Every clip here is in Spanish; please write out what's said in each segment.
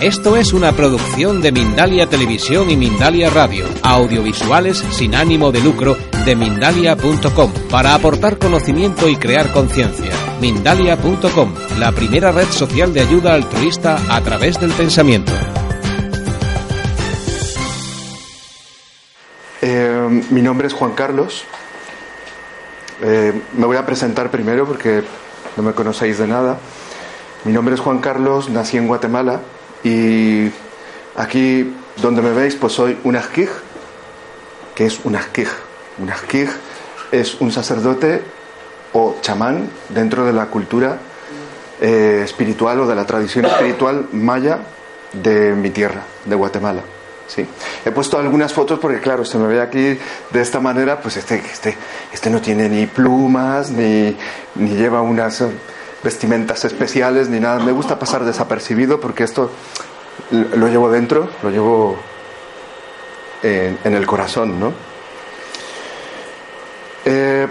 Esto es una producción de Mindalia Televisión y Mindalia Radio, audiovisuales sin ánimo de lucro de mindalia.com, para aportar conocimiento y crear conciencia. Mindalia.com, la primera red social de ayuda altruista a través del pensamiento. Eh, mi nombre es Juan Carlos. Eh, me voy a presentar primero porque no me conocéis de nada. Mi nombre es Juan Carlos, nací en Guatemala y aquí donde me veis pues soy un ajquij, que es un ajquij. Un ajquij es un sacerdote o chamán dentro de la cultura eh, espiritual o de la tradición espiritual maya de mi tierra, de Guatemala. Sí. He puesto algunas fotos porque, claro, se me ve aquí de esta manera, pues este, este, este no tiene ni plumas, ni, ni lleva unas vestimentas especiales, ni nada. Me gusta pasar desapercibido porque esto lo llevo dentro, lo llevo en, el corazón, ¿no? Eh,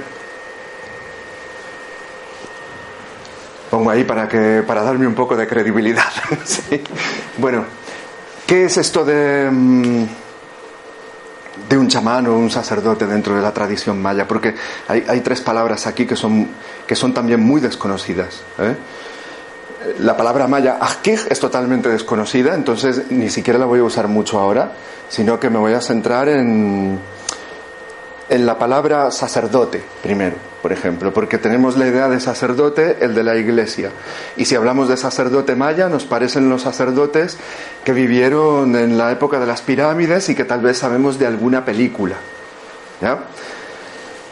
pongo ahí para, que, para darme un poco de credibilidad. Bueno, ¿qué es esto de, mm, de un chamán o un sacerdote dentro de la tradición maya? Porque hay, tres palabras aquí que son, que son también muy desconocidas. ¿eh? La palabra maya ajkij es totalmente desconocida, entonces ni siquiera la voy a usar mucho ahora, sino que me voy a centrar en, en la palabra sacerdote primero, por ejemplo, porque tenemos la idea de sacerdote, el de la iglesia. Y si hablamos de sacerdote maya, nos parecen los sacerdotes que vivieron en la época de las pirámides y que tal vez sabemos de alguna película. ¿ya?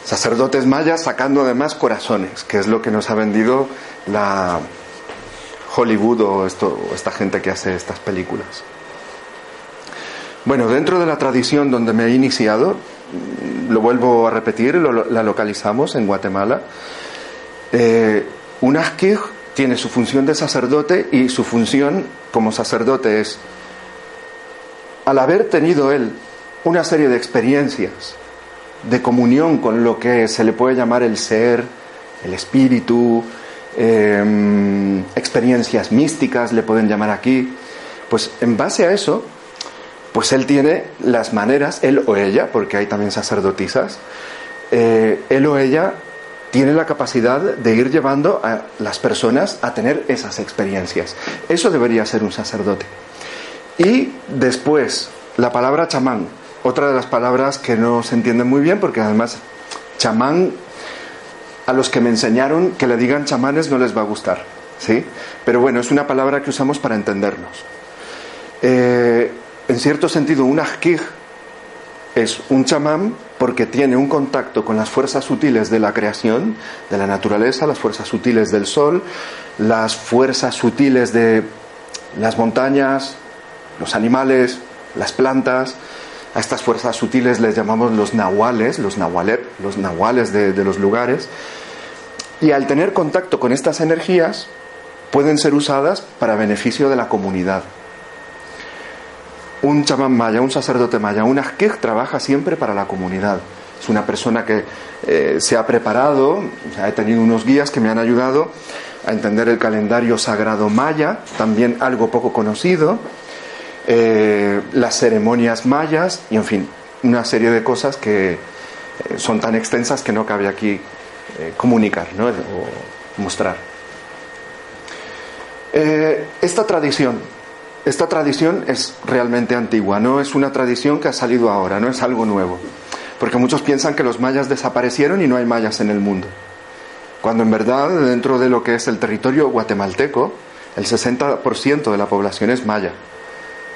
Sacerdotes mayas sacando además corazones, que es lo que nos ha vendido la Hollywood o esto, esta gente que hace estas películas. Bueno, dentro de la tradición donde me he iniciado, lo vuelvo a repetir, lo, la localizamos en Guatemala. Eh, un asquij tiene su función de sacerdote y su función como sacerdote es, al haber tenido él una serie de experiencias de comunión con lo que se le puede llamar el ser, el espíritu, eh, experiencias místicas, le pueden llamar aquí, pues en base a eso, pues él tiene las maneras, él o ella, porque hay también sacerdotisas, eh, él o ella tiene la capacidad de ir llevando a las personas a tener esas experiencias. Eso debería ser un sacerdote. Y después, la palabra chamán, otra de las palabras que no se entienden muy bien, porque además chamán, a los que me enseñaron que le digan chamanes no les va a gustar, ¿sí? Pero bueno, es una palabra que usamos para entendernos. Eh, en cierto sentido, un ajkij es un chamán porque tiene un contacto con las fuerzas sutiles de la creación, de la naturaleza, las fuerzas sutiles del sol, las fuerzas sutiles de las montañas, los animales, las plantas. A estas fuerzas sutiles les llamamos los nahuales, los nahualet, los nahuales de, de los lugares. Y al tener contacto con estas energías, pueden ser usadas para beneficio de la comunidad un chamán maya, un sacerdote maya, un ajkij trabaja siempre para la comunidad. Es una persona que eh, se ha preparado, he tenido unos guías que me han ayudado a entender el calendario sagrado maya, también algo poco conocido, eh, las ceremonias mayas y, en fin, una serie de cosas que eh, son tan extensas que no cabe aquí comunicar ¿no? o mostrar. Esta tradición esta tradición es realmente antigua, no es una tradición que ha salido ahora, no es algo nuevo. Porque muchos piensan que los mayas desaparecieron y no hay mayas en el mundo. Cuando en verdad dentro de lo que es el territorio guatemalteco, el 60% de la población es maya.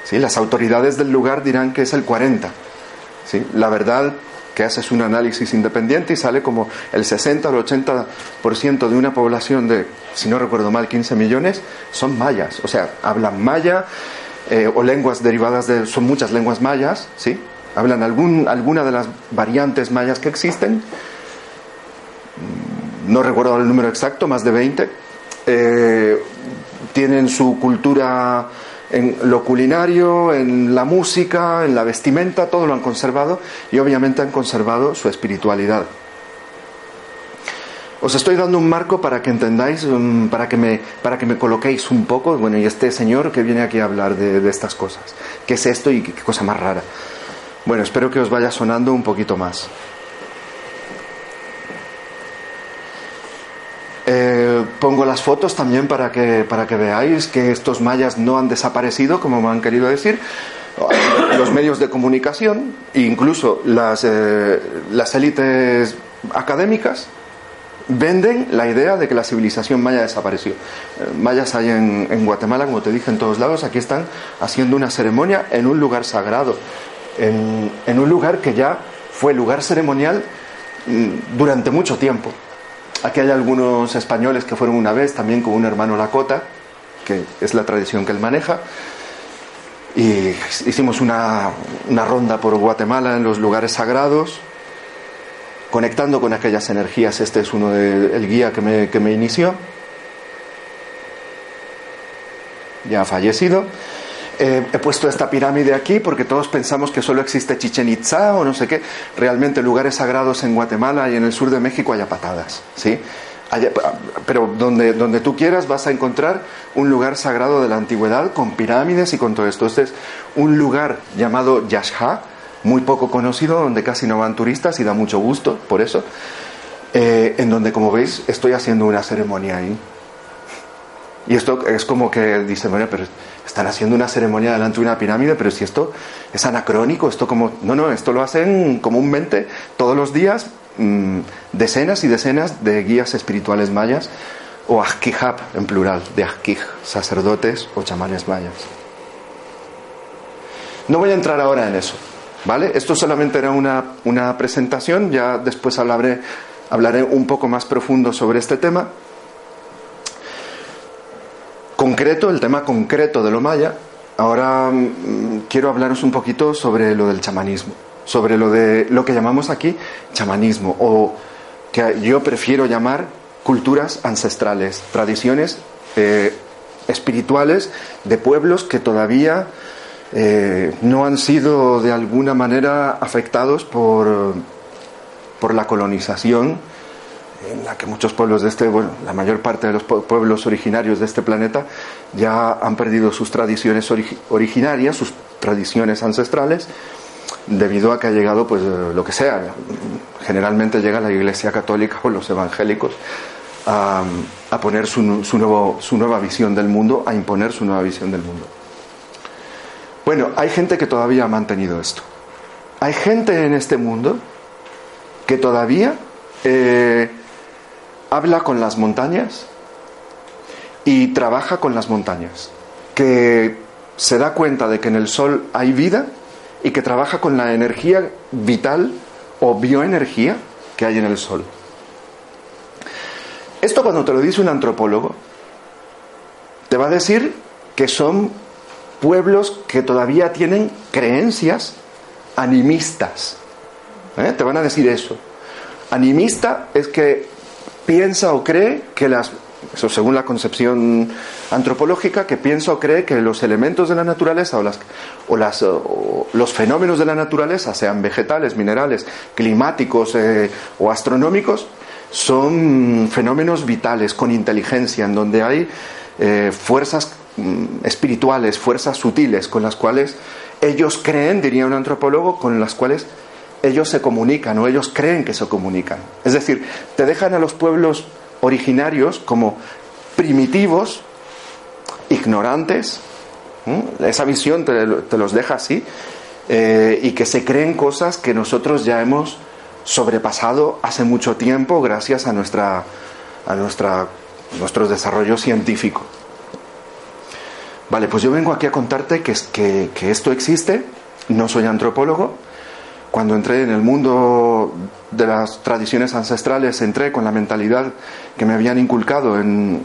¿Sí? Las autoridades del lugar dirán que es el 40%. ¿Sí? La verdad que haces un análisis independiente y sale como el 60 o el 80% de una población de, si no recuerdo mal, 15 millones, son mayas. O sea, hablan maya eh, o lenguas derivadas de... Son muchas lenguas mayas, ¿sí? Hablan algún, alguna de las variantes mayas que existen. No recuerdo el número exacto, más de 20. Eh, tienen su cultura en lo culinario, en la música, en la vestimenta, todo lo han conservado y obviamente han conservado su espiritualidad. Os estoy dando un marco para que entendáis, para que me, para que me coloquéis un poco, bueno, y este señor que viene aquí a hablar de, de estas cosas, qué es esto y qué cosa más rara. Bueno, espero que os vaya sonando un poquito más. Pongo las fotos también para que, para que veáis que estos mayas no han desaparecido, como me han querido decir. Los medios de comunicación, incluso las, eh, las élites académicas, venden la idea de que la civilización maya desapareció. Eh, mayas hay en, Guatemala, como te dije, en todos lados. Aquí están haciendo una ceremonia en un lugar sagrado, en, en un lugar que ya fue lugar ceremonial mm, durante mucho tiempo. Aquí hay algunos españoles que fueron una vez también con un hermano Lakota, que es la tradición que él maneja. Y hicimos una, una ronda por Guatemala en los lugares sagrados, conectando con aquellas energías. Este es uno del guía que me, que me inició. Ya ha fallecido. Eh, he puesto esta pirámide aquí porque todos pensamos que solo existe Chichen Itza o no sé qué. Realmente lugares sagrados en Guatemala y en el sur de México hay patadas, ¿sí? pero donde, donde tú quieras vas a encontrar un lugar sagrado de la antigüedad con pirámides y con todo esto. Este es un lugar llamado Yashha, muy poco conocido, donde casi no van turistas y da mucho gusto por eso. Eh, en donde, como veis, estoy haciendo una ceremonia ahí. Y esto es como que dice, bueno, pero están haciendo una ceremonia delante de una pirámide, pero si esto es anacrónico, esto como, no, no, esto lo hacen comúnmente todos los días mmm, decenas y decenas de guías espirituales mayas o ajkijab en plural, de ajkij, sacerdotes o chamanes mayas. No voy a entrar ahora en eso, ¿vale? Esto solamente era una, una presentación, ya después hablaré, hablaré un poco más profundo sobre este tema concreto, el tema concreto de lo maya, ahora mmm, quiero hablaros un poquito sobre lo del chamanismo, sobre lo de lo que llamamos aquí chamanismo o que yo prefiero llamar culturas ancestrales, tradiciones eh, espirituales de pueblos que todavía eh, no han sido de alguna manera afectados por, por la colonización en la que muchos pueblos de este, bueno, la mayor parte de los pueblos originarios de este planeta ya han perdido sus tradiciones originarias, sus tradiciones ancestrales, debido a que ha llegado, pues, lo que sea. Generalmente llega la Iglesia Católica o los evangélicos a, poner su, su, nuevo, su nueva visión del mundo, a imponer su nueva visión del mundo. Bueno, hay gente que todavía ha mantenido esto. Hay gente en este mundo que todavía eh, habla con las montañas y trabaja con las montañas, que se da cuenta de que en el sol hay vida y que trabaja con la energía vital o bioenergía que hay en el sol. Esto cuando te lo dice un antropólogo, te va a decir que son pueblos que todavía tienen creencias animistas. ¿Eh? Te van a decir eso. Animista es que piensa o cree que las, según la concepción antropológica, que piensa o cree que los elementos de la naturaleza o, las, o, las, o los fenómenos de la naturaleza, sean vegetales, minerales, climáticos eh, o astronómicos, son fenómenos vitales, con inteligencia, en donde hay eh, fuerzas mm, espirituales, fuerzas sutiles, con las cuales ellos creen, diría un antropólogo, con las cuales ellos se comunican o ellos creen que se comunican. Es decir, te dejan a los pueblos originarios como primitivos, ignorantes, esa visión te, te, los deja así, eh, y que se creen cosas que nosotros ya hemos sobrepasado hace mucho tiempo gracias a, nuestra, a nuestra, nuestro desarrollo científico. Vale, pues yo vengo aquí a contarte que, que, que esto existe, no soy antropólogo, cuando entré en el mundo de las tradiciones ancestrales, entré con la mentalidad que me habían inculcado en,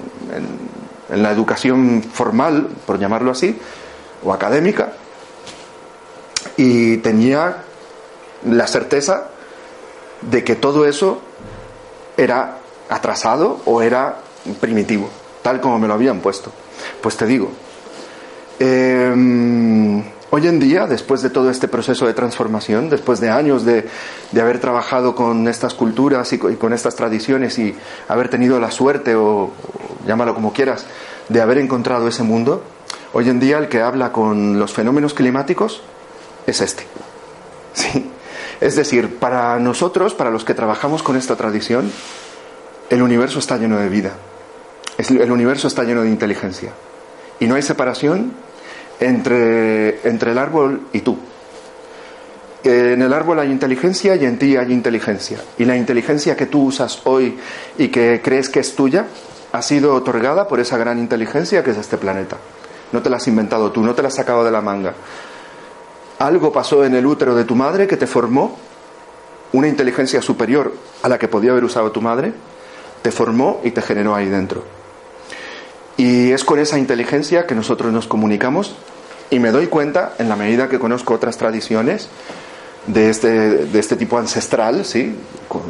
la educación formal, por llamarlo así, o académica, y tenía la certeza de que todo eso era atrasado o era primitivo, tal como me lo habían puesto. Pues te digo, em, hoy en día, después de todo este proceso de transformación, después de años de, haber trabajado con estas culturas y con, estas tradiciones y haber tenido la suerte, o, llámalo como quieras, de haber encontrado ese mundo, hoy en día el que habla con los fenómenos climáticos es este. Sí. Es decir, para nosotros, para los que trabajamos con esta tradición, el universo está lleno de vida. El universo está lleno de inteligencia. Y no hay separación entre, entre el árbol y tú. En el árbol hay inteligencia y en ti hay inteligencia. Y la inteligencia que tú usas hoy y que crees que es tuya ha sido otorgada por esa gran inteligencia que es este planeta. No te la has inventado tú, no te la has sacado de la manga. Algo pasó en el útero de tu madre que te formó una inteligencia superior a la que podía haber usado tu madre, te formó y te generó ahí dentro. Y es con esa inteligencia que nosotros nos comunicamos y me doy cuenta, en la medida que conozco otras tradiciones de este, de este tipo ancestral, ¿sí? con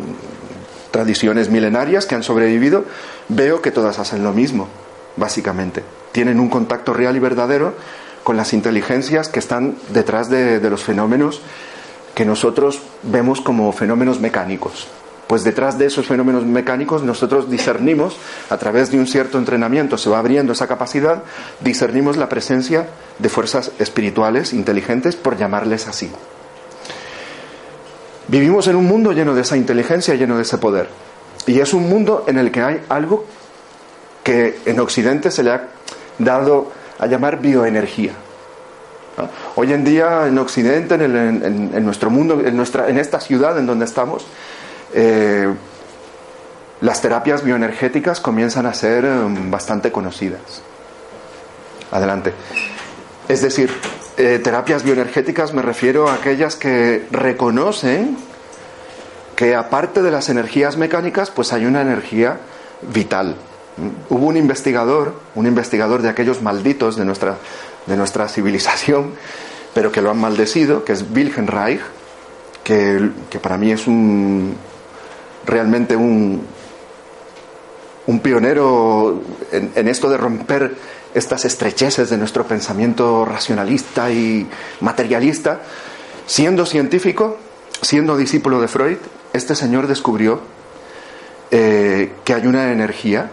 tradiciones milenarias que han sobrevivido, veo que todas hacen lo mismo, básicamente. Tienen un contacto real y verdadero con las inteligencias que están detrás de, de los fenómenos que nosotros vemos como fenómenos mecánicos. Pues detrás de esos fenómenos mecánicos nosotros discernimos, a través de un cierto entrenamiento se va abriendo esa capacidad, discernimos la presencia de fuerzas espirituales, inteligentes, por llamarles así. Vivimos en un mundo lleno de esa inteligencia, lleno de ese poder. Y es un mundo en el que hay algo que en Occidente se le ha dado a llamar bioenergía. Hoy en día en Occidente, en, nuestro mundo, en, nuestra, en esta ciudad en donde estamos, eh, las terapias bioenergéticas comienzan a ser um, bastante conocidas. Adelante. Es decir, eh, terapias bioenergéticas me refiero a aquellas que reconocen que aparte de las energías mecánicas, pues hay una energía vital. Hubo un investigador, un investigador de aquellos malditos de nuestra de nuestra civilización, pero que lo han maldecido, que es Wilhelm Reich, que, para mí es un realmente un, un pionero en, esto de romper estas estrecheces de nuestro pensamiento racionalista y materialista. Siendo científico, siendo discípulo de Freud, este señor descubrió eh, que hay una energía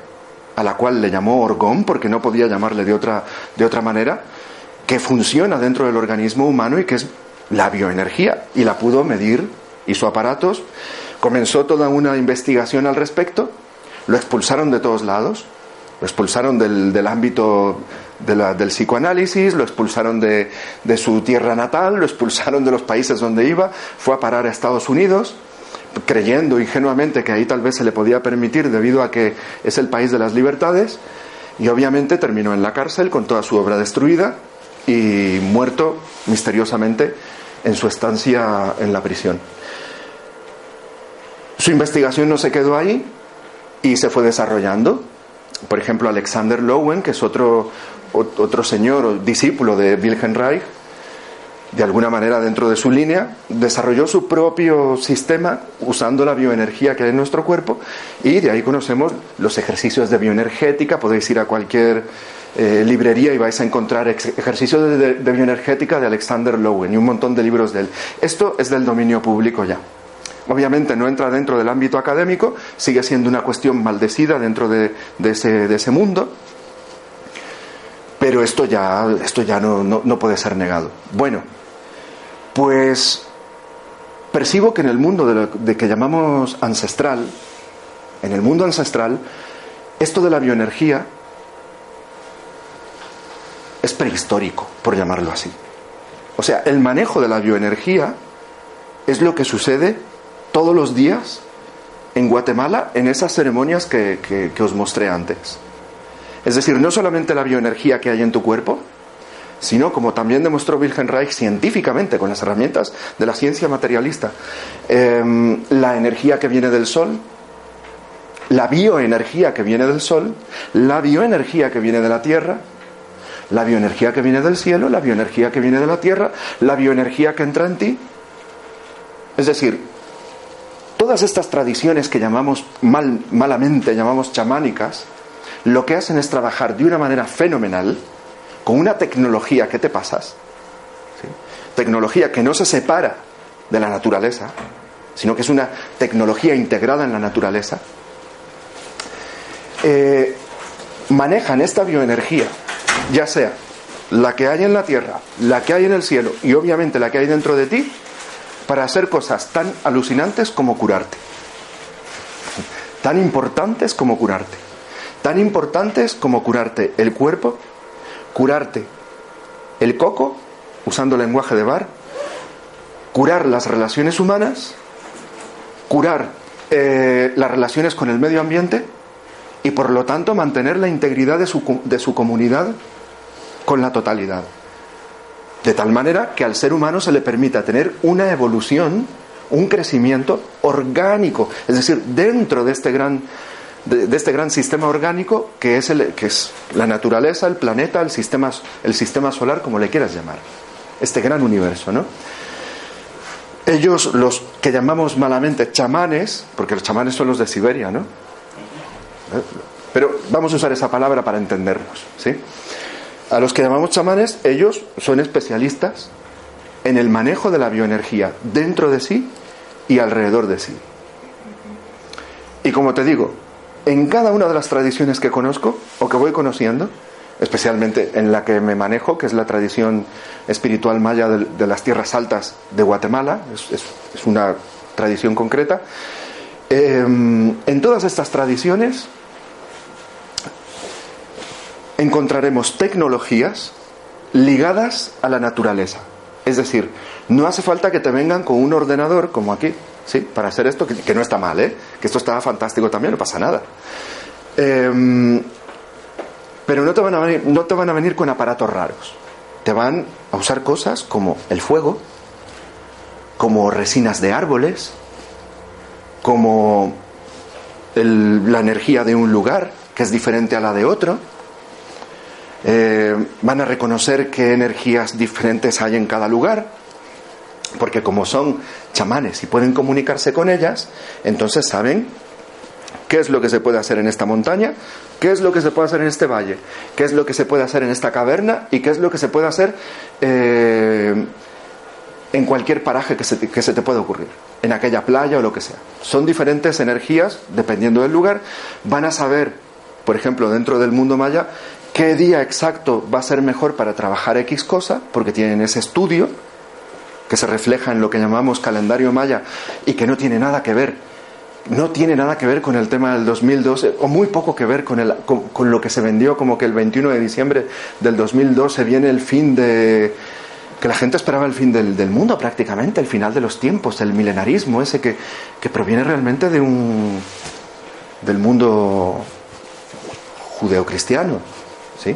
a la cual le llamó orgón, porque no podía llamarle de otra, de otra manera, que funciona dentro del organismo humano y que es la bioenergía. Y la pudo medir, hizo aparatos, comenzó toda una investigación al respecto, lo expulsaron de todos lados, lo expulsaron del, ámbito del psicoanálisis, lo expulsaron de, de su tierra natal, lo expulsaron de los países donde iba, fue a parar a Estados Unidos creyendo ingenuamente que ahí tal vez se le podía permitir debido a que es el país de las libertades y obviamente terminó en la cárcel con toda su obra destruida y muerto misteriosamente en su estancia en la prisión. Su investigación no se quedó ahí y se fue desarrollando. Por ejemplo, Alexander Lowen, que es otro, otro señor o discípulo de Wilhelm Reich, de alguna manera dentro de su línea, desarrolló su propio sistema usando la bioenergía que hay en nuestro cuerpo y de ahí conocemos los ejercicios de bioenergética. Podéis ir a cualquier eh, librería y vais a encontrar ejercicios de, bioenergética de Alexander Lowen y un montón de libros de él. Esto es del dominio público ya. Obviamente no entra dentro del ámbito académico, sigue siendo una cuestión maldecida dentro de, ese, de ese, mundo, pero esto ya, esto ya no, no puede ser negado. Bueno, pues percibo que en el mundo de, lo, de que llamamos ancestral, en el mundo ancestral, esto de la bioenergía es prehistórico, por llamarlo así. O sea, el manejo de la bioenergía es lo que sucede todos los días en Guatemala en esas ceremonias que, os mostré antes. Es decir, no solamente la bioenergía que hay en tu cuerpo, sino como también demostró Wilhelm Reich científicamente con las herramientas de la ciencia materialista, em, la energía que viene del Sol, la bioenergía que viene del Sol, la bioenergía que viene de la Tierra, la bioenergía que viene del cielo, la bioenergía que viene de la Tierra, la bioenergía que entra en ti. Es decir, todas estas tradiciones que llamamos mal, malamente, llamamos chamánicas, lo que hacen es trabajar de una manera fenomenal, con una tecnología que te pasas, tecnología que no se separa de la naturaleza, sino que es una tecnología integrada en la naturaleza, eh, manejan esta bioenergía, ya sea la que hay en la tierra, la que hay en el cielo y obviamente la que hay dentro de ti, para hacer cosas tan alucinantes como curarte, tan importantes como curarte tan importantes como curarte el cuerpo, curarte el coco, usando lenguaje de bar, curar las relaciones humanas, curar eh, las relaciones con el medio ambiente y por lo tanto mantener la integridad de su, de su comunidad con la totalidad. De tal manera que al ser humano se le permita tener una evolución, un crecimiento orgánico, es decir, dentro de este gran de, este gran sistema orgánico que es, el, que es la naturaleza, el planeta, el sistema, el sistema solar, como le quieras llamar. Este gran universo, ¿no? Ellos, los que llamamos malamente chamanes, porque los chamanes son los de Siberia, ¿no? Pero vamos a usar esa palabra para entendernos, ¿sí? A los que llamamos chamanes, ellos son especialistas en el manejo de la bioenergía dentro de sí y alrededor de sí. Y como te digo, en cada una de las tradiciones que conozco o que voy conociendo, especialmente en la que me manejo, que es la tradición espiritual maya de, las tierras altas de Guatemala, es, una tradición concreta, em, en todas estas tradiciones encontraremos tecnologías ligadas a la naturaleza. Es decir, no hace falta que te vengan con un ordenador como aquí, ¿sí? Para hacer esto, que, no está mal, ¿eh? Que esto estaba fantástico también, no pasa nada. Em, pero no te, van a venir, no te van a venir con aparatos raros. Te van a usar cosas como el fuego, como resinas de árboles, como la energía de un lugar que es diferente a la de otro. Eh, van a reconocer qué energías diferentes hay en cada lugar porque como son chamanes y pueden comunicarse con ellas, entonces saben qué es lo que se puede hacer en esta montaña, qué es lo que se puede hacer en este valle, qué es lo que se puede hacer en esta caverna y qué es lo que se puede hacer eh, en cualquier paraje que se, que se te pueda ocurrir, en aquella playa o lo que sea. Son diferentes energías, dependiendo del lugar, van a saber, por ejemplo, dentro del mundo maya, qué día exacto va a ser mejor para trabajar X cosa, porque tienen ese estudio, que se refleja en lo que llamamos calendario maya y que no tiene nada que ver, no tiene nada que ver con el tema del 2012 o muy poco que ver con, el, con, lo que se vendió como que el 21 de diciembre del 2012 viene el fin de que la gente esperaba el fin del, mundo prácticamente, el final de los tiempos, el milenarismo ese que, que proviene realmente de un del mundo judeocristiano, ¿sí?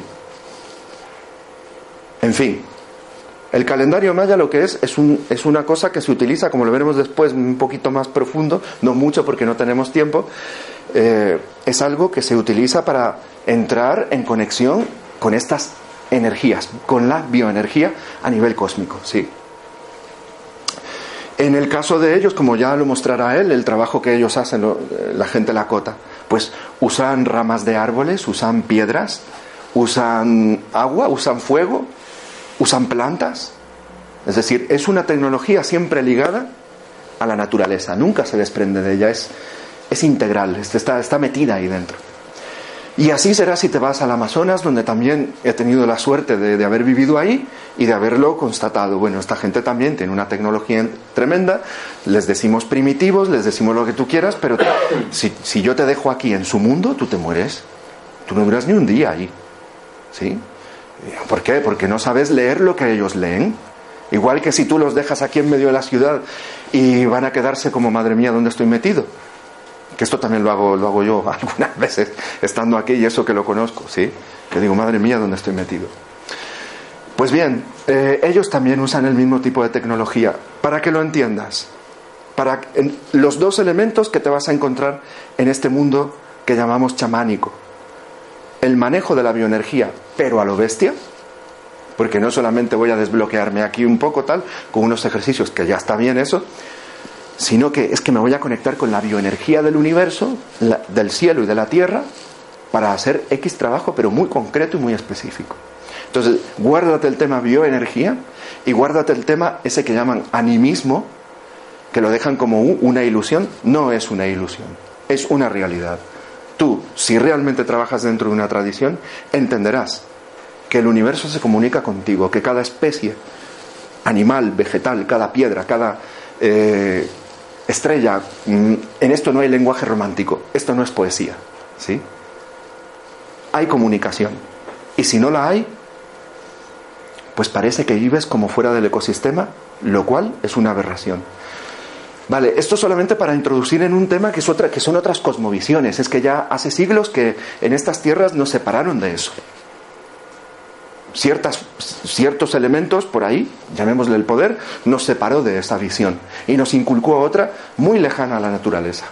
En fin, el calendario maya lo que es es, un, es, una cosa que se utiliza, como lo veremos después, un poquito más profundo, no mucho porque no tenemos tiempo, eh, es algo que se utiliza para entrar en conexión con estas energías, con la bioenergía a nivel cósmico, sí. En el caso de ellos, como ya lo mostrará él, el trabajo que ellos hacen, eh, la gente Lakota, pues usan ramas de árboles, usan piedras, usan agua, usan fuego, usan plantas. Es decir, es una tecnología siempre ligada a la naturaleza, nunca se desprende de ella, es, es integral, está, está metida ahí dentro. Y así será si te vas al Amazonas, donde también he tenido la suerte de, haber vivido ahí y de haberlo constatado. Bueno, esta gente también tiene una tecnología tremenda, les decimos primitivos, les decimos lo que tú quieras, pero si, si yo te dejo aquí en su mundo, tú te mueres. Tú no duras ni un día ahí. ¿Sí? ¿Por qué? Porque no sabes leer lo que ellos leen. Igual que si tú los dejas aquí en medio de la ciudad y van a quedarse como, madre mía, ¿dónde estoy metido? Que esto también lo hago, lo hago yo algunas veces, estando aquí y eso que lo conozco, ¿sí? Que digo, madre mía, ¿dónde estoy metido? Pues bien, eh, ellos también usan el mismo tipo de tecnología. Para que lo entiendas, para los dos elementos que te vas a encontrar en este mundo que llamamos chamánico. El manejo de la bioenergía, pero a lo bestia, porque no solamente voy a desbloquearme aquí un poco tal, con unos ejercicios que ya está bien eso, sino que es que me voy a conectar con la bioenergía del universo, del cielo y de la tierra, para hacer X trabajo, pero muy concreto y muy específico. Entonces, guárdate el tema bioenergía y guárdate el tema ese que llaman animismo, que lo dejan como una ilusión. No es una ilusión, es una realidad. Tú, si realmente trabajas dentro de una tradición, entenderás que el universo se comunica contigo, que cada especie, animal, vegetal, cada piedra, cada eh, estrella, mm, en esto no hay lenguaje romántico, esto no es poesía, ¿sí? Hay comunicación. Y si no la hay, pues parece que vives como fuera del ecosistema, lo cual es una aberración. Vale, esto solamente para introducir en un tema que, es otra, que son otras cosmovisiones. Es que ya hace siglos que en estas tierras nos separaron de eso. Ciertas, ciertos elementos por ahí, llamémosle el poder, nos separó de esa visión y nos inculcó otra muy lejana a la naturaleza.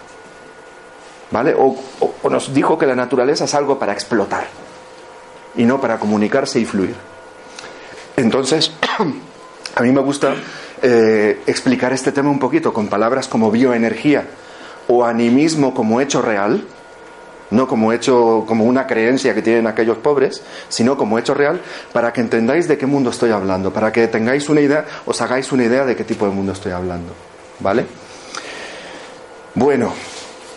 ¿Vale? O, nos dijo que la naturaleza es algo para explotar y no para comunicarse y fluir. Entonces, a mí me gusta eh, explicar este tema un poquito con palabras como bioenergía o animismo como hecho real, no como hecho como una creencia que tienen aquellos pobres, sino como hecho real, para que entendáis de qué mundo estoy hablando, para que tengáis una idea, os hagáis una idea de qué tipo de mundo estoy hablando, ¿vale? Bueno,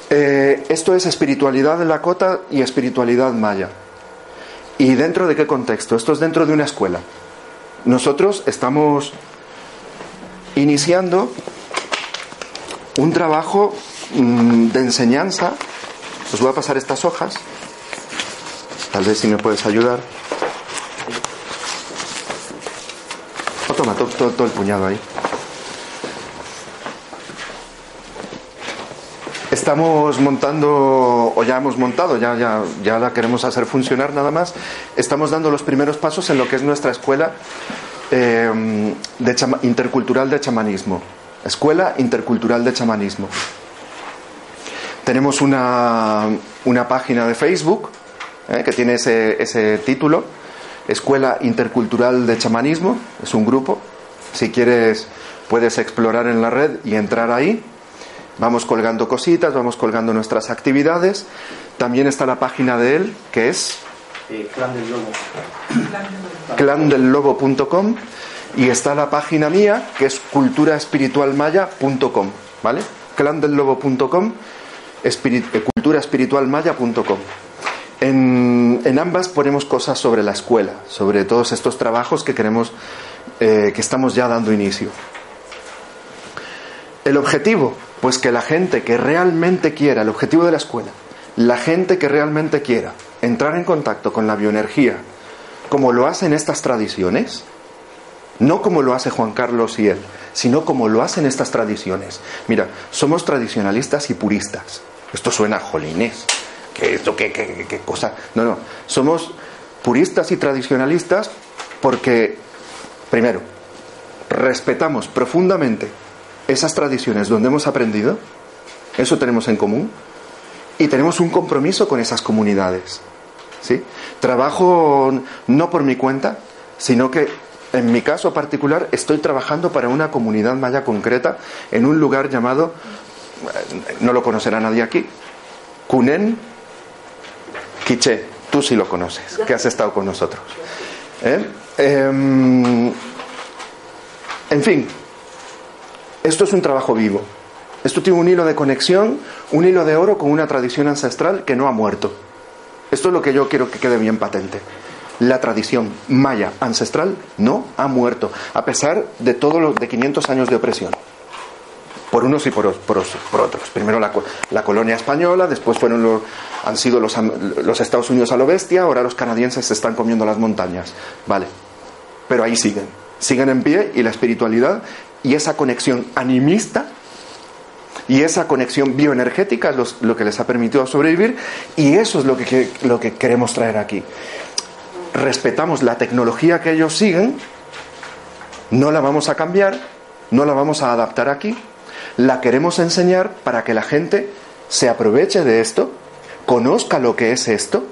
eh, esto es espiritualidad de Lakota y espiritualidad maya. ¿Y dentro de qué contexto? Esto es dentro de una escuela. Nosotros estamos iniciando un trabajo mm, de enseñanza. Os voy a pasar estas hojas. Tal vez si me puedes ayudar. Oh, toma todo, el puñado ahí. Estamos montando, o ya hemos montado, ya, ya, ya la queremos hacer funcionar nada más. Estamos dando los primeros pasos en lo que es nuestra escuela Em, de intercultural de chamanismo. Escuela Intercultural de Chamanismo. Tenemos una, una página de Facebook eh, que tiene ese, ese título, Escuela Intercultural de Chamanismo, es un grupo. Si quieres puedes explorar en la red y entrar ahí. Vamos colgando cositas, vamos colgando nuestras actividades. También está la página de él, que es eh, clan del Lobo. clandellobo.com y está la página mía que es culturaespiritualmaya.com, ¿vale? clandellobo.com, eh, culturaespiritualmaya.com. En, en, ambas ponemos cosas sobre la escuela, sobre todos estos trabajos que queremos, eh, que estamos ya dando inicio. El objetivo, pues que la gente que realmente quiera, el objetivo de la escuela, la gente que realmente quiera entrar en contacto con la bioenergía, como lo hacen estas tradiciones, no como lo hace Juan Carlos y él, sino como lo hacen estas tradiciones. Mira, somos tradicionalistas y puristas. Esto suena jolines. ¿Qué, esto, qué cosa? No, no. Somos puristas y tradicionalistas porque, primero, respetamos profundamente esas tradiciones donde hemos aprendido, eso tenemos en común, y tenemos un compromiso con esas comunidades. ¿Sí? Trabajo no por mi cuenta, sino que en mi caso particular estoy trabajando para una comunidad maya concreta en un lugar llamado, eh, no lo conocerá nadie aquí, Cunen Quiché. Tú sí lo conoces, que has estado con nosotros. ¿Eh? Em, en fin, esto es un trabajo vivo. Esto tiene un hilo de conexión, un hilo de oro con una tradición ancestral que no ha muerto. Esto es lo que yo quiero que quede bien patente. La tradición maya ancestral no ha muerto, a pesar de todos los de 500 años de opresión. Por unos y por, otros. Primero la, colonia española, después fueron los, han sido los, los Estados Unidos a lo bestia, ahora los canadienses se están comiendo las montañas. Vale. Pero ahí siguen. Siguen en pie y la espiritualidad y esa conexión animista y esa conexión bioenergética es lo que les ha permitido sobrevivir y eso es lo que, lo que queremos traer aquí. respetamos la tecnología que ellos siguen, no la vamos a cambiar, no la vamos a adaptar aquí, la queremos enseñar para que la gente se aproveche de esto, conozca lo que es esto,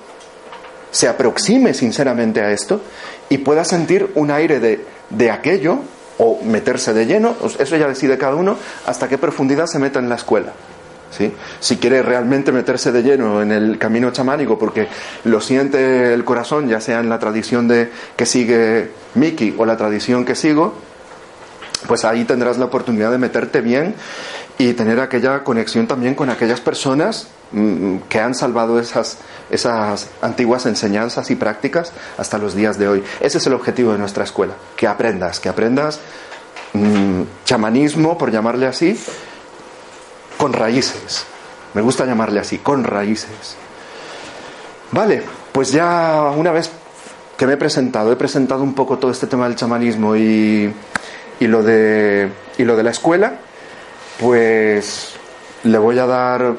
se aproxime sinceramente a esto y pueda sentir un aire de, de aquello o meterse de lleno, eso ya decide cada uno, hasta qué profundidad se meta en la escuela. ¿Sí? Si quiere realmente meterse de lleno en el camino chamánico porque lo siente el corazón, ya sea en la tradición de que sigue Miki o la tradición que sigo, pues ahí tendrás la oportunidad de meterte bien y tener aquella conexión también con aquellas personas mm, que han salvado esas, esas antiguas enseñanzas y prácticas hasta los días de hoy. Ese es el objetivo de nuestra escuela, que aprendas, que aprendas mm, chamanismo, por llamarle así, con raíces. Me gusta llamarle así, con raíces. Vale, pues ya una vez que me he presentado, he presentado un poco todo este tema del chamanismo y y lo de, y lo de la escuela, pues le voy a dar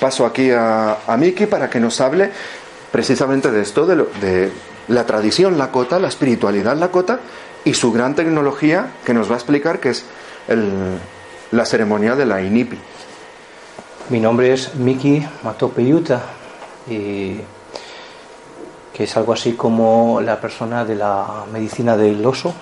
paso aquí a, Miki para que nos hable precisamente de esto, de, de la tradición Lakota, la espiritualidad Lakota y su gran tecnología que nos va a explicar que es la ceremonia de la Inipi. Mi nombre es Miki Matopeyuta, y que es algo así como la persona de la medicina del oso,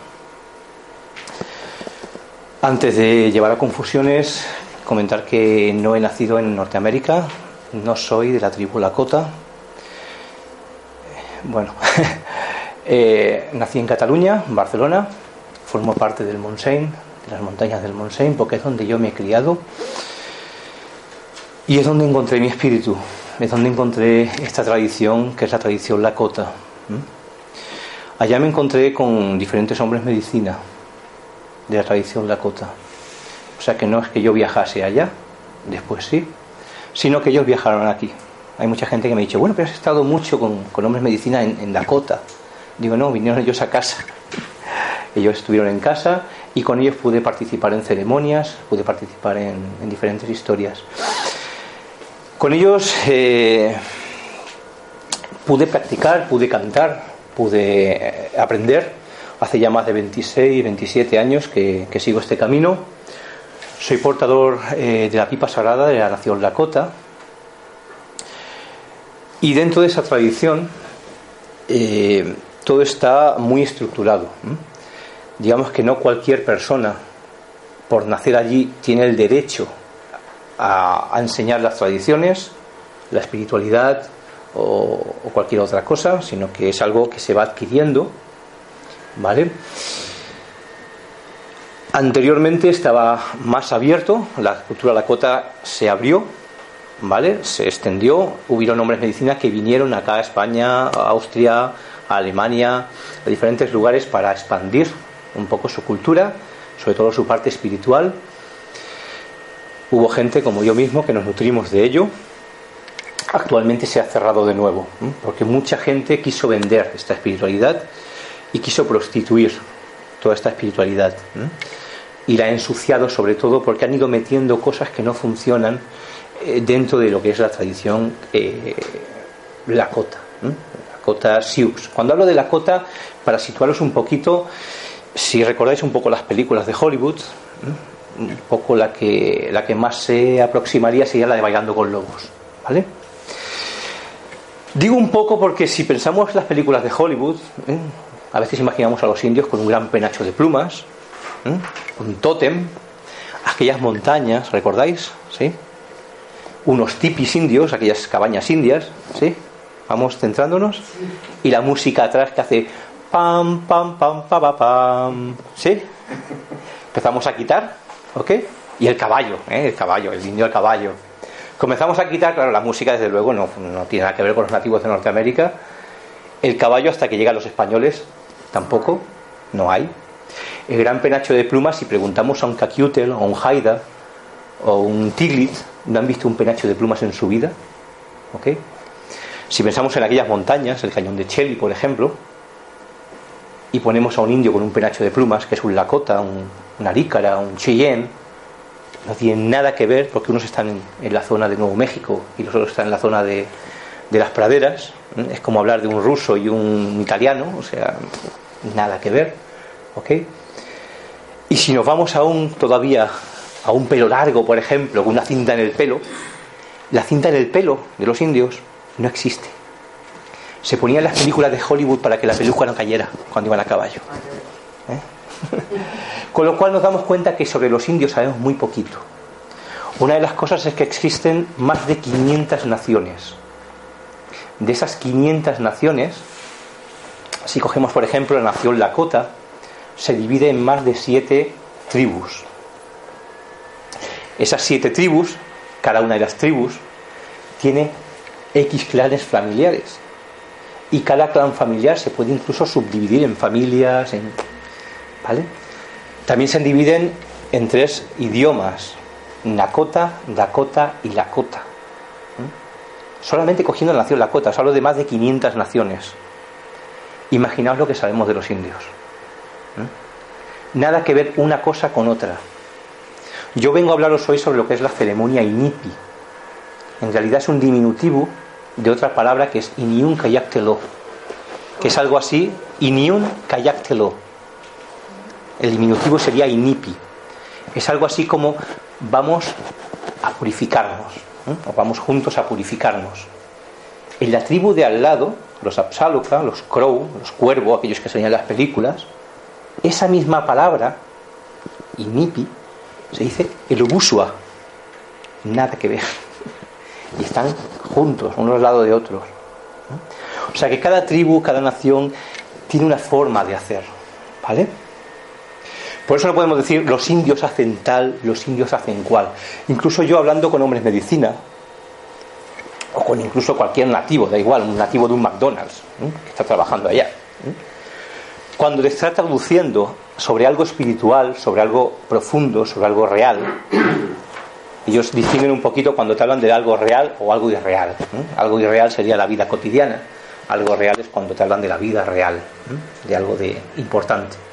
antes de llevar a confusiones, comentar que no he nacido en Norteamérica, no soy de la tribu Lakota. Bueno, eh, nací en Cataluña, en Barcelona, formo parte del Montseny, de las montañas del Montseny, porque es donde yo me he criado y es donde encontré mi espíritu, es donde encontré esta tradición que es la tradición Lakota. Allá me encontré con diferentes hombres medicina de la tradición Lakota. O sea que no es que yo viajase allá, después sí, sino que ellos viajaron aquí. Hay mucha gente que me ha dicho, bueno, pero has estado mucho con, hombres medicina en, en, Dakota. Digo, no, vinieron ellos a casa. ellos estuvieron en casa y con ellos pude participar en ceremonias, pude participar en, diferentes historias. Con ellos eh, pude practicar, pude cantar, pude eh, aprender Hace ya más de 26, 27 años que, sigo este camino. Soy portador eh, de la pipa sagrada de la nación Lakota. Y dentro de esa tradición eh, todo está muy estructurado. Digamos que no cualquier persona, por nacer allí, tiene el derecho a, enseñar las tradiciones, la espiritualidad o cualquier otra cosa, sino que es algo que se va adquiriendo ¿Vale? Anteriormente estaba más abierto, la cultura Lakota se abrió, ¿vale? Se extendió, hubieron hombres medicina que vinieron acá a España, a Austria, a Alemania, a diferentes lugares para expandir un poco su cultura, sobre todo su parte espiritual. Hubo gente como yo mismo que nos nutrimos de ello. Actualmente se ha cerrado de nuevo, porque mucha gente quiso vender esta espiritualidad y quiso prostituir toda esta espiritualidad. Y la ha ensuciado sobre todo porque han ido metiendo cosas que no funcionan eh, dentro de lo que es la tradición eh, Lakota. Sioux. Cuando hablo de Lakota, para situaros un poquito, si recordáis un poco las películas de Hollywood, un poco la que, la que más se aproximaría sería la de Bailando con Lobos. ¿Vale? Digo un poco porque si pensamos en las películas de Hollywood. A veces imaginamos a los indios con un gran penacho de plumas, un tótem, aquellas montañas, ¿recordáis? ¿Sí? Unos tipis indios, aquellas cabañas indias, ¿sí? Vamos centrándonos. Y la música atrás que hace pam, pam, pam, pam, pam, ¿sí? Empezamos a quitar, ¿ok? Y el caballo, ¿eh? el caballo, el indio al caballo. Comenzamos a quitar, claro, la música desde luego no, no tiene nada que ver con los nativos de Norteamérica. El caballo hasta que llegan los españoles Tampoco, no hay. El gran penacho de plumas, si preguntamos a un caquiutel, o un haida, o un tiglit, no han visto un penacho de plumas en su vida. ¿Ok? Si pensamos en aquellas montañas, el cañón de Cheli, por ejemplo, y ponemos a un indio con un penacho de plumas, que es un Lakota, un, una Arícara, un Cheyenne, no tienen nada que ver porque unos están en, la zona de Nuevo México y los otros están en la zona de, de las praderas. Es como hablar de un ruso y un italiano, o sea, nada que ver. ¿Ok? Y si nos vamos aún todavía a un pelo largo, por ejemplo, con una cinta en el pelo, la cinta en el pelo de los indios no existe. Se ponía en las películas de Hollywood para que la peluca no cayera cuando iban a caballo. ¿Eh? Con lo cual nos damos cuenta que sobre los indios sabemos muy poquito. Una de las cosas es que existen más de 500 naciones. De esas 500 naciones, si cogemos por ejemplo la nación Lakota, se divide en más de siete tribus. Esas siete tribus, cada una de las tribus, tiene X clanes familiares. Y cada clan familiar se puede incluso subdividir en familias, en, ¿vale? También se dividen en tres idiomas, Nakota, Dakota y Lakota. Solamente cogiendo la nación Lakota, os hablo de más de 500 naciones. Imaginaos lo que sabemos de los indios. ¿Mm? Nada que ver una cosa con otra. Yo vengo a hablaros hoy sobre lo que es la ceremonia Inipi. En realidad es un diminutivo de otra palabra que es Iniun Kayaktelo, que es algo así, Iniun Kayaktelo. El diminutivo sería Inipi. Es algo así como vamos a purificarnos, vamos juntos a purificarnos. En la tribu de al lado, los Apsáluca, los Crow, los Cuervo, aquellos que se en las películas, esa misma palabra, Inipi, se dice el Ubusua. Nada que ver. Y están juntos, unos al lado de otros. O sea que cada tribu, cada nación tiene una forma de hacer. ¿Vale? Por eso no podemos decir los indios hacen tal, los indios hacen cual. Incluso yo hablando con hombres medicina, o con incluso cualquier nativo, da igual, un nativo de un McDonald's, que está trabajando allá. Cuando le está traduciendo sobre algo espiritual, sobre algo profundo, sobre algo real, ellos distinguen un poquito cuando te hablan de algo real o algo irreal. Algo irreal sería la vida cotidiana, algo real es cuando te hablan de la vida real, de algo de importante.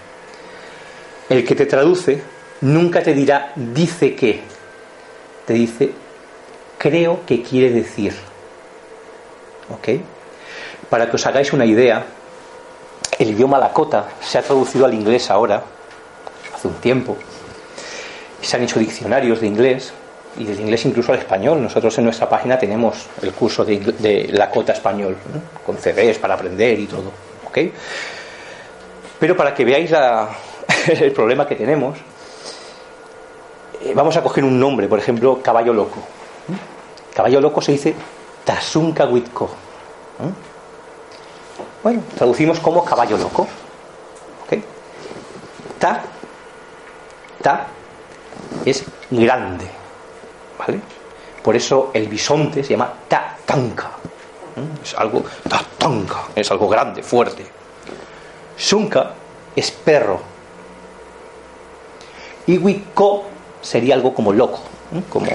El que te traduce nunca te dirá dice que, te dice creo que quiere decir. ¿Ok? Para que os hagáis una idea, el idioma Lakota se ha traducido al inglés ahora, hace un tiempo. Se han hecho diccionarios de inglés y del inglés incluso al español. Nosotros en nuestra página tenemos el curso de, de Lakota español, con CDs para aprender y todo. ¿ok? Pero para que veáis el problema que tenemos, eh, vamos a coger un nombre, por ejemplo, caballo loco. Caballo loco se dice Tasunka Witko. Bueno, traducimos como caballo loco. ¿ok? Ta, ta es grande. ¿Vale? Por eso el bisonte se llama tatanka. Es algo tatanka, es algo grande, fuerte. Sunka es perro. Y wiko sería algo como loco, como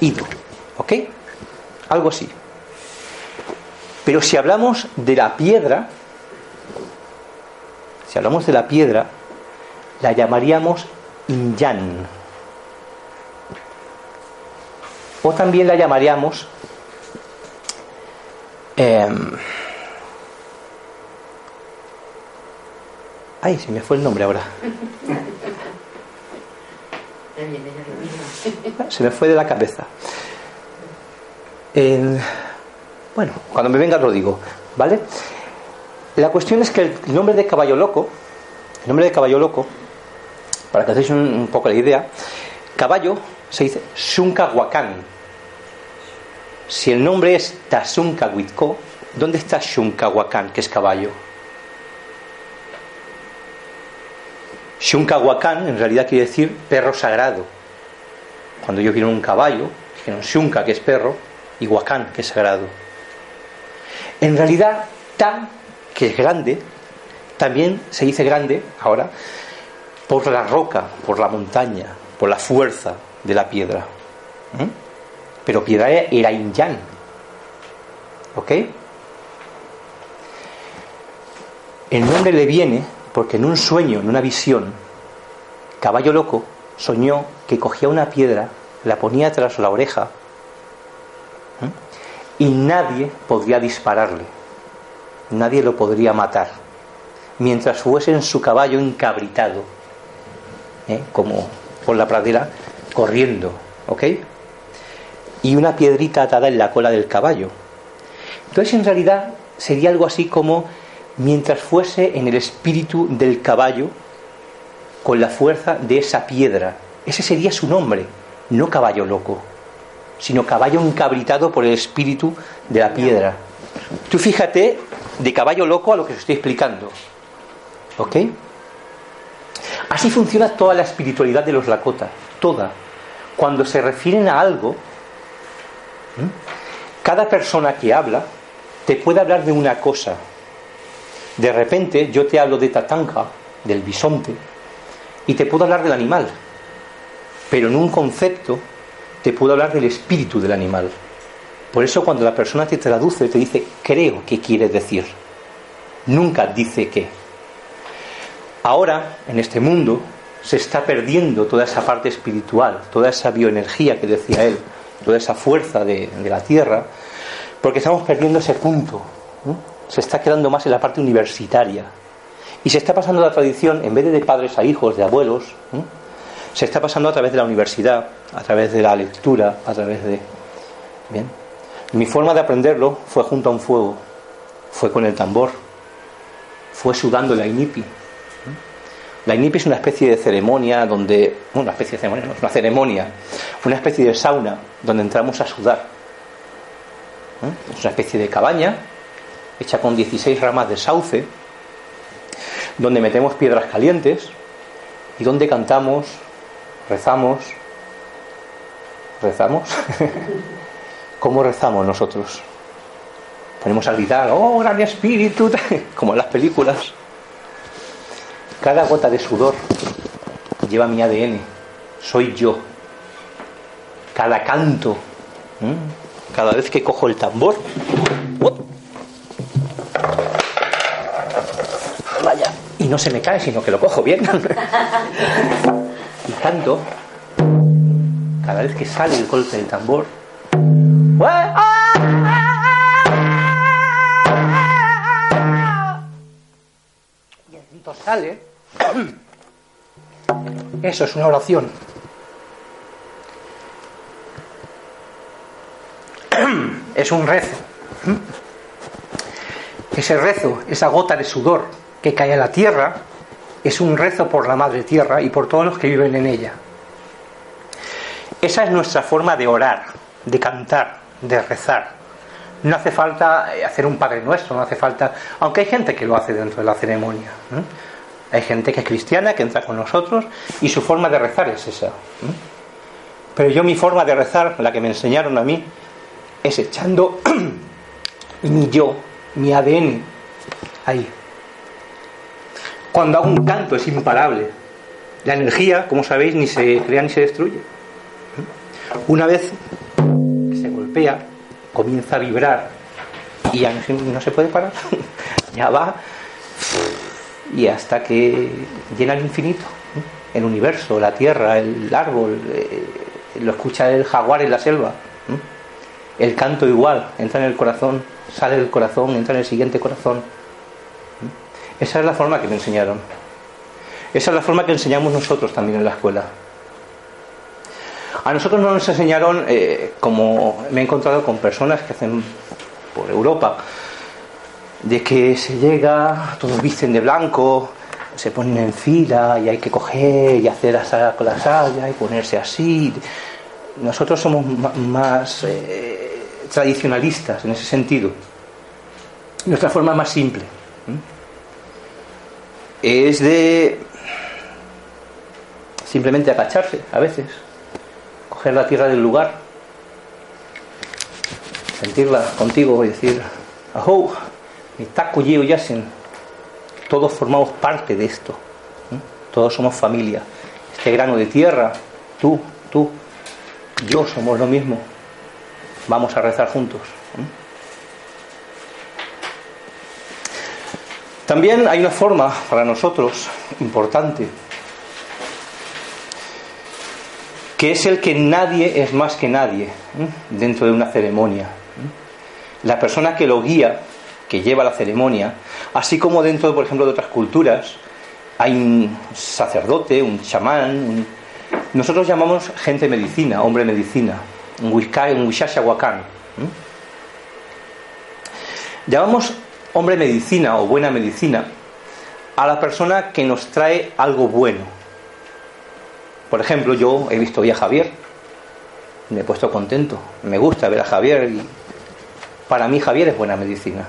ido. ¿Ok? Algo así. Pero si hablamos de la piedra, si hablamos de la piedra, la llamaríamos Inyan. O también la llamaríamos eh, ay, se me fue el nombre ahora. Se me fue de la cabeza. Bueno, cuando me venga lo digo, ¿vale? La cuestión es que el nombre de caballo loco, el nombre de caballo loco, para que hacéis un, poco la idea, caballo se dice Shunkahuacán. Si el nombre es Tasunkahuitko, ¿dónde está Shunkahuacán, que es caballo? Shunkahuacán en realidad quiere decir perro sagrado. Cuando ellos vieron un caballo, dijeron Shunka, que es perro, y Huacán, que es sagrado. En realidad, Ta, que es grande, también se dice grande ahora por la roca, por la montaña, por la fuerza de la piedra. Pero piedra era Inyan. ¿Ok? El nombre le viene porque en un sueño, en una visión, caballo loco soñó que cogía una piedra, la ponía tras la oreja ¿eh? y nadie podría dispararle, nadie lo podría matar, mientras fuese en su caballo encabritado, ¿eh? como por la pradera, corriendo, ¿ok? Y una piedrita atada en la cola del caballo. Entonces, en realidad, sería algo así como mientras fuese en el espíritu del caballo, con la fuerza de esa piedra. Ese sería su nombre, no caballo loco, sino caballo encabritado por el espíritu de la piedra. Tú fíjate de caballo loco a lo que os estoy explicando. ¿Ok? Así funciona toda la espiritualidad de los Lakota, toda. Cuando se refieren a algo, cada persona que habla te puede hablar de una cosa. De repente yo te hablo de Tatanka, del bisonte, y te puedo hablar del animal, pero en un concepto te puedo hablar del espíritu del animal. Por eso cuando la persona te traduce te dice creo que quiere decir, nunca dice qué. Ahora, en este mundo, se está perdiendo toda esa parte espiritual, toda esa bioenergía que decía él, toda esa fuerza de, la tierra, porque estamos perdiendo ese punto. Se está quedando más en la parte universitaria, y se está pasando la tradición, en vez de de padres a hijos, de abuelos, se está pasando a través de la universidad, a través de la lectura, a través de... Bien. Mi forma de aprenderlo fue junto a un fuego, fue con el tambor, fue sudando la inipi. La inipi es una especie de ceremonia donde, una especie de ceremonia, no, es una ceremonia, una especie de sauna donde entramos a sudar. Es una especie de cabaña hecha con 16 ramas de sauce, donde metemos piedras calientes y donde cantamos, rezamos, rezamos. ¿Cómo rezamos nosotros? Ponemos a gritar, oh, gran espíritu, como en las películas. Cada gota de sudor lleva mi ADN, soy yo. Cada canto, cada vez que cojo el tambor, no se me cae, sino que lo cojo bien. y canto, cada vez que sale el golpe del tambor, y el grito sale, eso es una oración. Es un rezo. Ese rezo, esa gota de sudor que cae a la tierra es un rezo por la madre tierra y por todos los que viven en ella. Esa es nuestra forma de orar, de cantar, de rezar. No hace falta eh, hacer un Padre Nuestro, no hace falta, aunque hay gente que lo hace dentro de la ceremonia. Hay gente que es cristiana, que entra con nosotros y su forma de rezar es esa. Pero yo mi forma de rezar, la que me enseñaron a mí, es echando mi yo, mi ADN ahí. Cuando hago un canto es imparable. La energía, como sabéis, ni se crea ni se destruye. Una vez que se golpea, comienza a vibrar y ya no se puede parar. ya va y hasta que llena el infinito. El universo, la tierra, el árbol, eh, lo escucha el jaguar en la selva. El canto igual, entra en el corazón, sale del corazón, entra en el siguiente corazón esa es la forma que me enseñaron. Esa es la forma que enseñamos nosotros también en la escuela. A nosotros no nos enseñaron, eh, como me he encontrado con personas que hacen por Europa, de que se llega, todos visten de blanco, se ponen en fila y hay que coger y hacer la con la y ponerse así. Nosotros somos más eh, tradicionalistas en ese sentido. Nuestra forma más simple es de simplemente agacharse a veces, coger la tierra del lugar, sentirla contigo y decir, aho, mi taco todos formamos parte de esto, todos somos familia, este grano de tierra, tú, tú, yo somos lo mismo, vamos a rezar juntos. También hay una forma para nosotros importante, que es el que nadie es más que nadie dentro de una ceremonia. la persona que lo guía, que lleva la ceremonia, así como dentro, por ejemplo, de otras culturas, hay un sacerdote, un chamán, nosotros llamamos gente medicina, hombre medicina, un Wishashawakan. Llamamos hombre medicina o buena medicina a la persona que nos trae algo bueno. Por ejemplo, yo he visto hoy a Javier, me he puesto contento, me gusta ver a Javier y para mí Javier es buena medicina.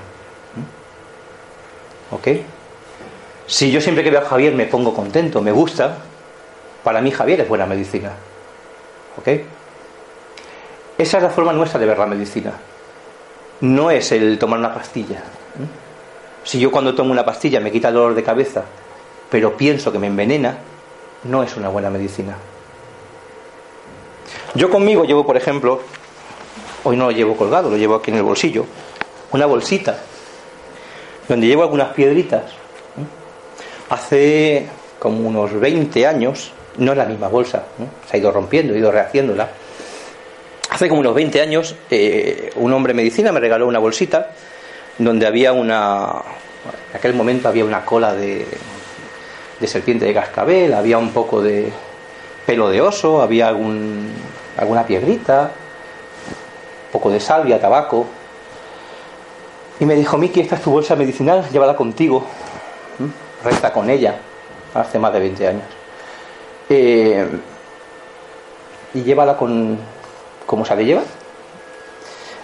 ¿Ok? Si yo siempre que veo a Javier me pongo contento, me gusta, para mí Javier es buena medicina. ¿Ok? Esa es la forma nuestra de ver la medicina. No es el tomar una pastilla. Si yo cuando tomo una pastilla me quita el dolor de cabeza, pero pienso que me envenena, no es una buena medicina. Yo conmigo llevo, por ejemplo, hoy no lo llevo colgado, lo llevo aquí en el bolsillo, una bolsita donde llevo algunas piedritas. Hace como unos 20 años, no es la misma bolsa, se ha ido rompiendo, he ido rehaciéndola. Hace como unos 20 años, eh, un hombre medicina me regaló una bolsita donde había una. En aquel momento había una cola de, de serpiente de cascabel, había un poco de pelo de oso, había algún, alguna piedrita, un poco de salvia, tabaco. Y me dijo, Miki, esta es tu bolsa medicinal, llévala contigo. Resta con ella, hace más de 20 años. Eh, y llévala con, como se le lleva.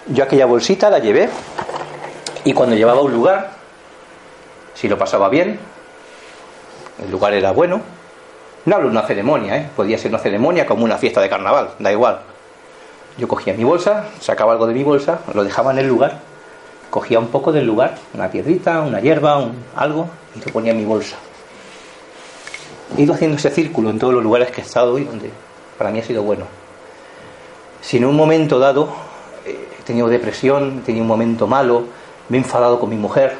Yo aquella bolsita la llevé y cuando llevaba a un lugar, si lo pasaba bien, el lugar era bueno, no hablo de una ceremonia, ¿eh? podía ser una ceremonia como una fiesta de carnaval, da igual. Yo cogía mi bolsa, sacaba algo de mi bolsa, lo dejaba en el lugar, cogía un poco del lugar, una piedrita, una hierba, un, algo, y lo ponía en mi bolsa. He ido haciendo ese círculo en todos los lugares que he estado y donde para mí ha sido bueno. Si en un momento dado eh, he tenido depresión, he tenido un momento malo, me he enfadado con mi mujer,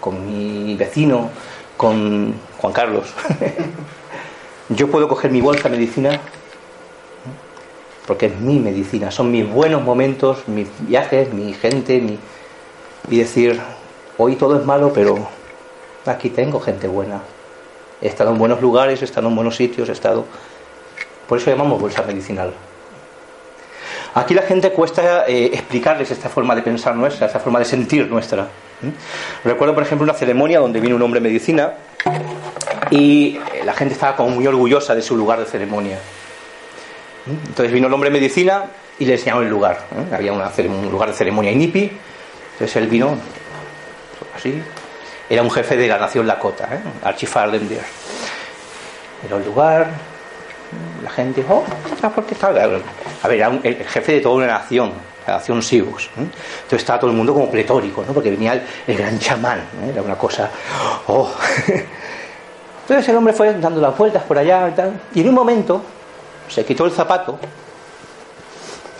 con mi vecino, con Juan Carlos. Yo puedo coger mi bolsa de medicina porque es mi medicina, son mis buenos momentos, mis viajes, mi gente, mi... y decir, hoy todo es malo, pero aquí tengo gente buena. He estado en buenos lugares, he estado en buenos sitios, he estado... Por eso llamamos bolsa medicinal. Aquí la gente cuesta eh, explicarles esta forma de pensar nuestra, esta forma de sentir nuestra. Recuerdo, por ejemplo, una ceremonia donde vino un hombre de medicina y eh, la gente estaba como muy orgullosa de su lugar de ceremonia. Entonces vino el hombre de medicina y le enseñaron el lugar. Había un lugar de ceremonia inipi. Entonces él vino así. Era un jefe de la nación Lakota, ¿eh? Archifalden Era el lugar, la gente dijo, oh, está A ver, era el jefe de toda una nación, la nación Sibus. Entonces estaba todo el mundo como pletórico, ¿no? porque venía el, gran chamán, era una cosa. Oh. Entonces el hombre fue dando las vueltas por allá y tal, y en un momento se quitó el zapato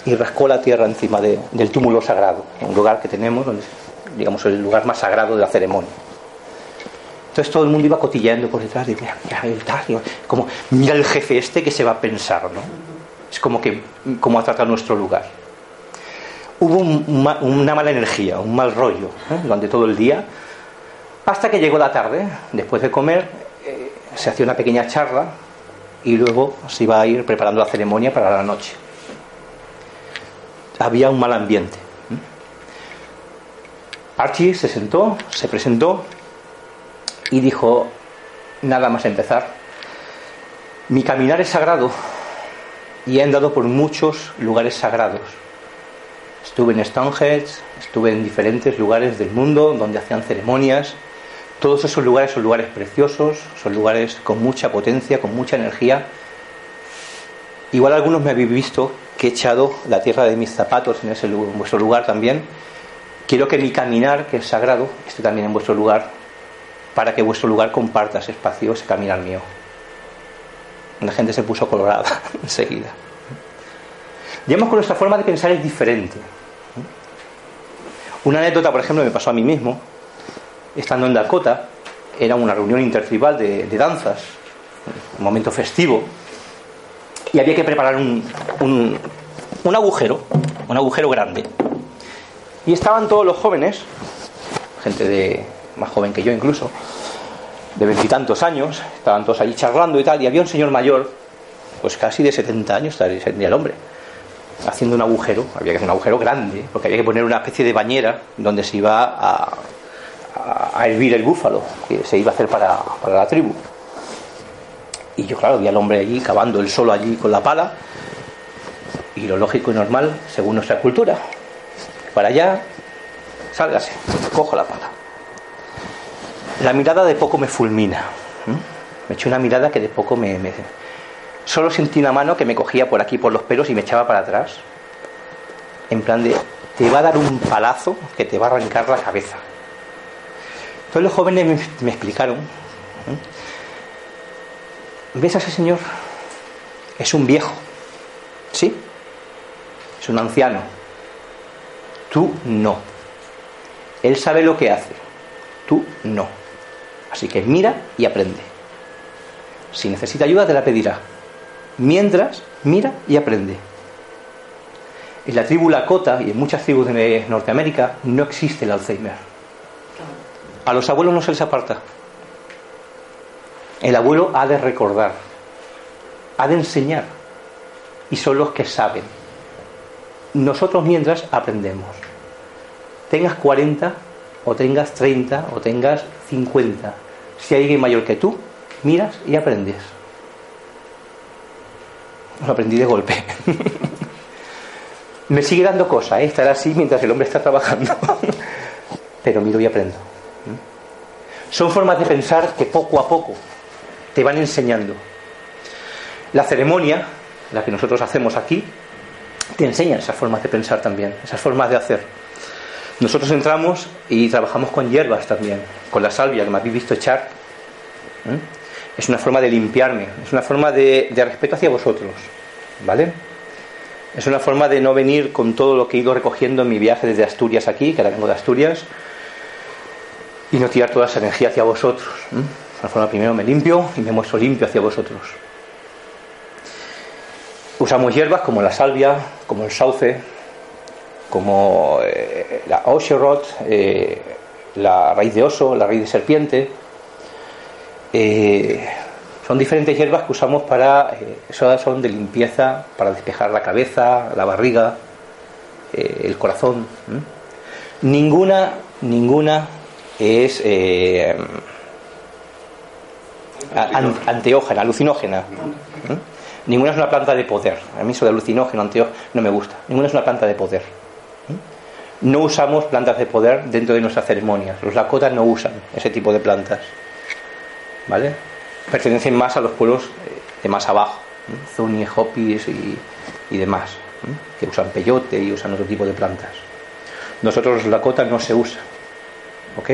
y rascó la tierra encima del túmulo sagrado, un lugar que tenemos, donde, digamos, el lugar más sagrado de la ceremonia. Entonces todo el mundo iba cotilleando por detrás, de, mira, el tal, como, mira el jefe este que se va a pensar, ¿no? Es como que, cómo ha tratado nuestro lugar. Hubo una mala energía, un mal rollo ¿eh? durante todo el día, hasta que llegó la tarde, después de comer, eh, se hacía una pequeña charla y luego se iba a ir preparando la ceremonia para la noche. Había un mal ambiente. ¿eh? Archie se sentó, se presentó y dijo, nada más empezar, mi caminar es sagrado y he andado por muchos lugares sagrados. Estuve en Stonehenge, estuve en diferentes lugares del mundo donde hacían ceremonias. Todos esos lugares son lugares preciosos, son lugares con mucha potencia, con mucha energía. Igual algunos me habéis visto que he echado la tierra de mis zapatos en, ese, en vuestro lugar también. Quiero que mi caminar, que es sagrado, esté también en vuestro lugar para que vuestro lugar comparta ese espacio, ese caminar mío. La gente se puso colorada enseguida. Digamos que nuestra forma de pensar es diferente. Una anécdota, por ejemplo, me pasó a mí mismo. Estando en Dakota, era una reunión intertribal de, danzas, un momento festivo, y había que preparar un, un agujero, un agujero grande. Y estaban todos los jóvenes, gente de más joven que yo incluso, de veintitantos años, estaban todos allí charlando y tal, y había un señor mayor, pues casi de 70 años, sería el hombre, haciendo un agujero, había que hacer un agujero grande, porque había que poner una especie de bañera donde se iba a, a, hervir el búfalo, que se iba a hacer para, para la tribu. Y yo, claro, vi al hombre allí cavando el solo allí con la pala. Y lo lógico y normal, según nuestra cultura, para allá, sálgase, cojo la pala. La mirada de poco me fulmina. Me echó una mirada que de poco me, Solo sentí una mano que me cogía por aquí por los pelos y me echaba para atrás. En plan de, te va a dar un palazo que te va a arrancar la cabeza. Entonces los jóvenes me explicaron ¿Ves a ese señor? Es un viejo, ¿sí? Es un anciano. Tú no. Él sabe lo que hace. Tú no. Así que mira y aprende. Si necesita ayuda, te la pedirá. Mientras, mira y aprende. En la tribu Lakota y en muchas tribus de Norteamérica no existe el Alzheimer. A los abuelos no se les aparta. El abuelo ha de recordar, ha de enseñar, y son los que saben. Nosotros mientras aprendemos. Tengas 40 o tengas 30 o tengas 50. Si hay alguien mayor que tú, miras y aprendes. Lo aprendí de golpe. Me sigue dando cosas, ¿eh? estar así mientras el hombre está trabajando. Pero miro y aprendo. Son formas de pensar que poco a poco te van enseñando. La ceremonia, la que nosotros hacemos aquí, te enseña esas formas de pensar también, esas formas de hacer. Nosotros entramos y trabajamos con hierbas también, con la salvia que me habéis visto echar. Es una forma de limpiarme, es una forma de, de respeto hacia vosotros, ¿vale? Es una forma de no venir con todo lo que he ido recogiendo en mi viaje desde Asturias aquí, que ahora vengo de Asturias, y no tirar toda esa energía hacia vosotros la forma primero me limpio y me muestro limpio hacia vosotros. Usamos hierbas como la salvia, como el sauce, como eh, la osherot, eh, la raíz de oso, la raíz de serpiente. Eh, son diferentes hierbas que usamos para, son de limpieza, para despejar la cabeza, la barriga, el corazón. Ninguna, ninguna es anteógena, alucinógena. ¿Mm? Ninguna es una planta de poder. A mí eso de alucinógeno, anteógeno, no me gusta. Ninguna es una planta de poder. ¿Mm? No usamos plantas de poder dentro de nuestras ceremonias. Los lakotas no usan ese tipo de plantas. ¿Vale? Pertenecen más a los pueblos eh, de más abajo. Zuni, Hopis y, demás. Que usan peyote y usan otro tipo de plantas. Nosotros los lakotas no se usa. ¿Ok?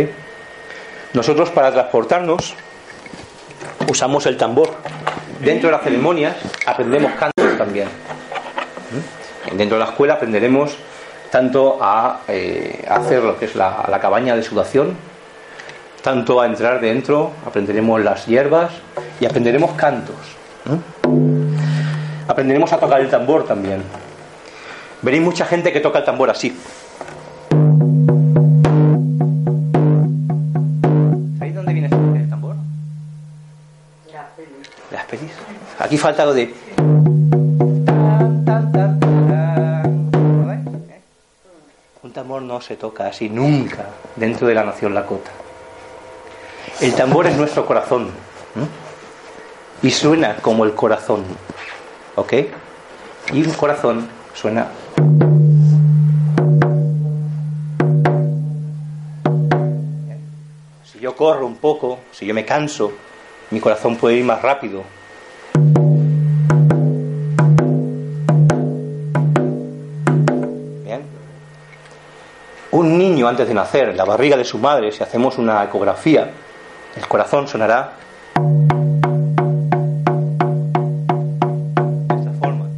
Nosotros para transportarnos usamos el tambor. Dentro de las ceremonias aprendemos cantos también. Dentro de la escuela aprenderemos tanto a, eh, hacer lo que es la, cabaña de sudación, tanto a entrar dentro, aprenderemos las hierbas y aprenderemos cantos. Aprenderemos a tocar el tambor también. Veréis mucha gente que toca el tambor así. Aquí falta algo de. Se toca así nunca dentro de la nación Lakota. El tambor es nuestro corazón. Y suena como el corazón. ¿Ok? Y un corazón suena. Si yo corro un poco, si yo me canso, mi corazón puede ir más rápido. Un niño antes de nacer en la barriga de su madre, si hacemos una ecografía, el corazón sonará de esta forma.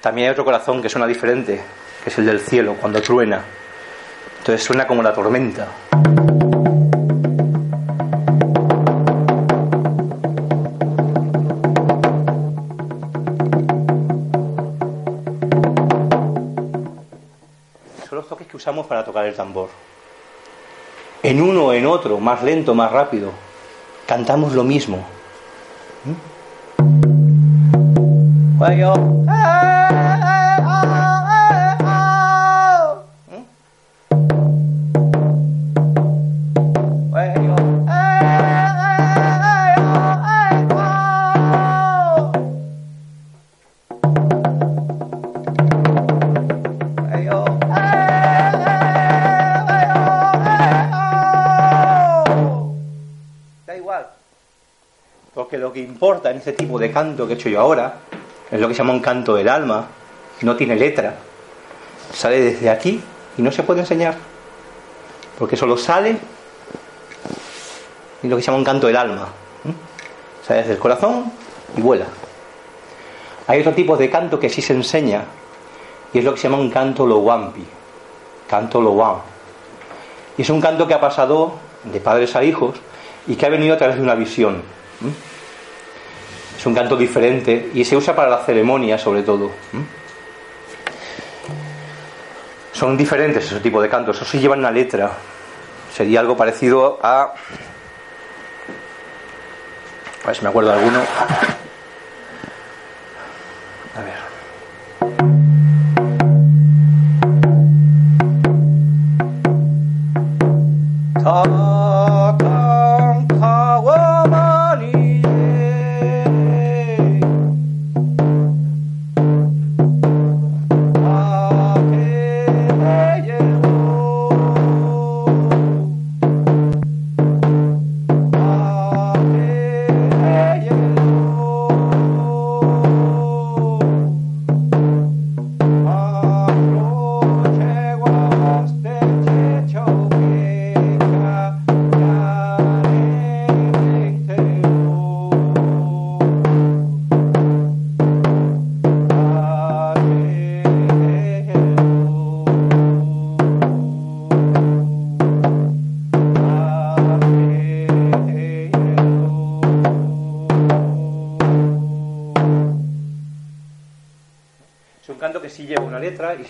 También hay otro corazón que suena diferente, que es el del cielo, cuando truena. Entonces suena como la tormenta. Usamos para tocar el tambor. En uno en otro, más lento, más rápido, cantamos lo mismo. Da este tipo de canto que he hecho yo ahora es lo que se llama un canto del alma, no tiene letra. Sale desde aquí y no se puede enseñar. Porque solo sale y lo que se llama un canto del alma. Sale desde el corazón y vuela. Hay otro tipo de canto que sí se enseña y es lo que se llama un canto lowampi. Canto lowam. Y es un canto que ha pasado de padres a hijos y que ha venido a través de una visión. Es un canto diferente y se usa para la ceremonia sobre todo. Son diferentes ese tipo de cantos, eso sí llevan una letra. Sería algo parecido a... A ver si me acuerdo de alguno. A ver. Es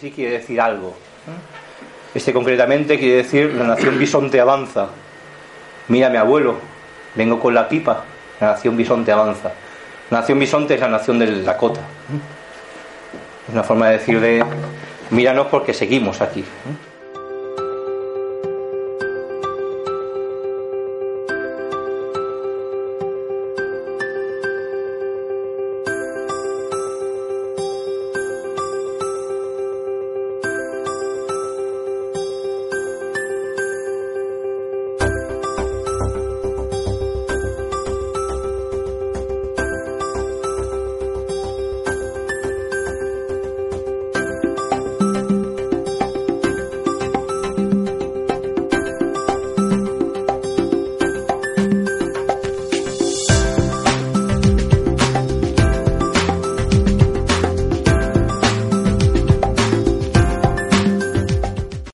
sí quiere decir algo. Este concretamente quiere decir la nación bisonte avanza. Mira mi abuelo, vengo con la pipa, la nación bisonte avanza. La nación bisonte es la nación del Dakota. Es una forma de decir de míranos porque seguimos aquí.